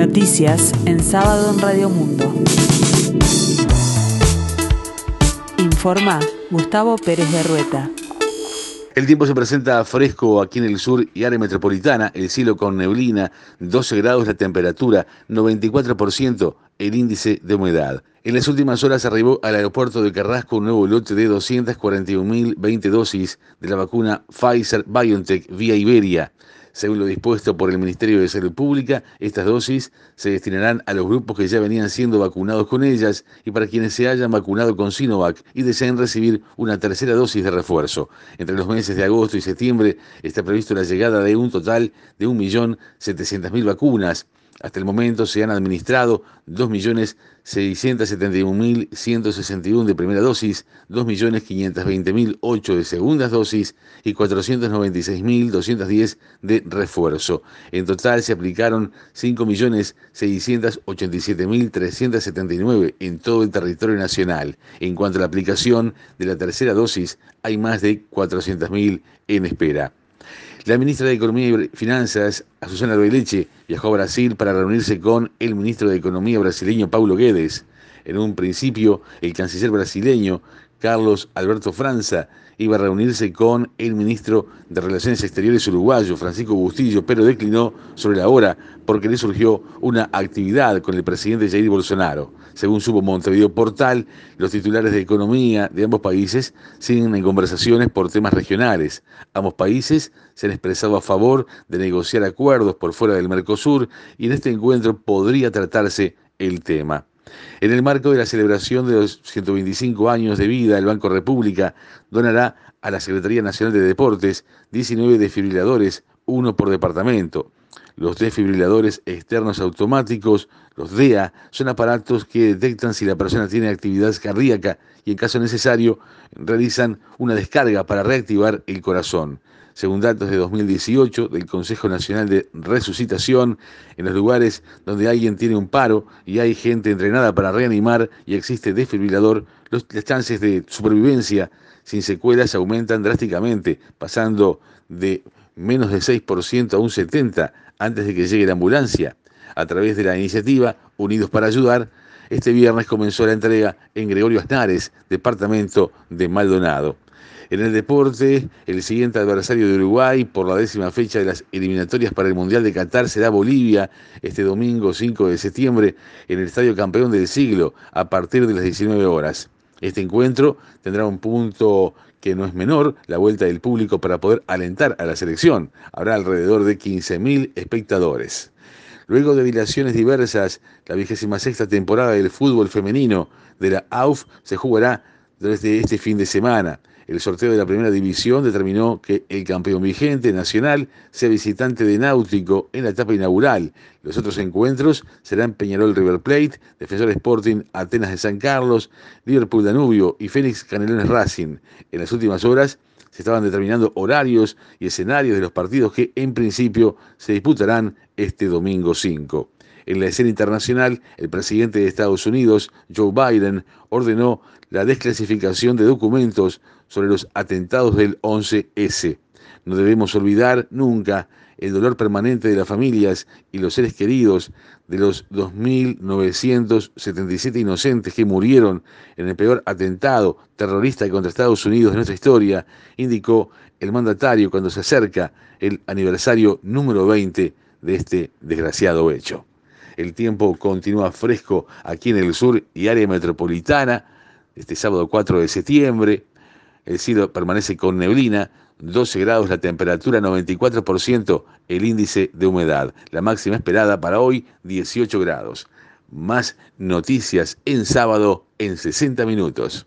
Noticias en sábado en Radio Mundo. Informa Gustavo Pérez de Rueta. El tiempo se presenta fresco aquí en el sur y área metropolitana, el cielo con neblina, 12 grados la temperatura, 94% el índice de humedad. En las últimas horas arribó al aeropuerto de Carrasco un nuevo lote de 241.020 dosis de la vacuna Pfizer BioNTech vía Iberia. Según lo dispuesto por el Ministerio de Salud Pública, estas dosis se destinarán a los grupos que ya venían siendo vacunados con ellas y para quienes se hayan vacunado con Sinovac y deseen recibir una tercera dosis de refuerzo. Entre los meses de agosto y septiembre está previsto la llegada de un total de 1.700.000 vacunas. Hasta el momento se han administrado 2.671.161 de primera dosis, 2.520.008 de segundas dosis y 496.210 de refuerzo. En total se aplicaron 5.687.379 en todo el territorio nacional. En cuanto a la aplicación de la tercera dosis, hay más de 400.000 en espera. La ministra de Economía y Finanzas, Azucena Leche, viajó a Brasil para reunirse con el ministro de Economía brasileño Paulo Guedes. En un principio, el canciller brasileño Carlos Alberto Franza iba a reunirse con el ministro de Relaciones Exteriores uruguayo, Francisco Bustillo, pero declinó sobre la hora porque le surgió una actividad con el presidente Jair Bolsonaro. Según supo Montevideo Portal, los titulares de economía de ambos países siguen en conversaciones por temas regionales. Ambos países se han expresado a favor de negociar acuerdos por fuera del Mercosur y en este encuentro podría tratarse el tema. En el marco de la celebración de los 125 años de vida, el Banco República donará a la Secretaría Nacional de Deportes 19 desfibriladores, uno por departamento. Los desfibriladores externos automáticos, los DEA, son aparatos que detectan si la persona tiene actividad cardíaca y en caso necesario realizan una descarga para reactivar el corazón. Según datos de 2018 del Consejo Nacional de Resucitación, en los lugares donde alguien tiene un paro y hay gente entrenada para reanimar y existe desfibrilador, las chances de supervivencia sin secuelas aumentan drásticamente, pasando de menos de 6% a un 70% antes de que llegue la ambulancia. A través de la iniciativa Unidos para Ayudar, este viernes comenzó la entrega en Gregorio Aznares, departamento de Maldonado. En el deporte, el siguiente adversario de Uruguay por la décima fecha de las eliminatorias para el Mundial de Qatar será Bolivia este domingo 5 de septiembre en el Estadio Campeón del Siglo a partir de las 19 horas. Este encuentro tendrá un punto que no es menor, la vuelta del público para poder alentar a la selección. Habrá alrededor de 15.000 espectadores. Luego de dilaciones diversas, la vigésima sexta temporada del fútbol femenino de la AUF se jugará desde este fin de semana. El sorteo de la primera división determinó que el campeón vigente nacional sea visitante de Náutico en la etapa inaugural. Los otros encuentros serán Peñarol River Plate, Defensor Sporting Atenas de San Carlos, Liverpool Danubio y Fénix Canelones Racing. En las últimas horas se estaban determinando horarios y escenarios de los partidos que en principio se disputarán este domingo 5. En la escena internacional, el presidente de Estados Unidos, Joe Biden, ordenó la desclasificación de documentos sobre los atentados del 11S. No debemos olvidar nunca el dolor permanente de las familias y los seres queridos de los 2.977 inocentes que murieron en el peor atentado terrorista contra Estados Unidos de nuestra historia, indicó el mandatario cuando se acerca el aniversario número 20 de este desgraciado hecho. El tiempo continúa fresco aquí en el sur y área metropolitana, este sábado 4 de septiembre, el cielo permanece con neblina, 12 grados la temperatura, 94% el índice de humedad. La máxima esperada para hoy, 18 grados. Más noticias en sábado en 60 minutos.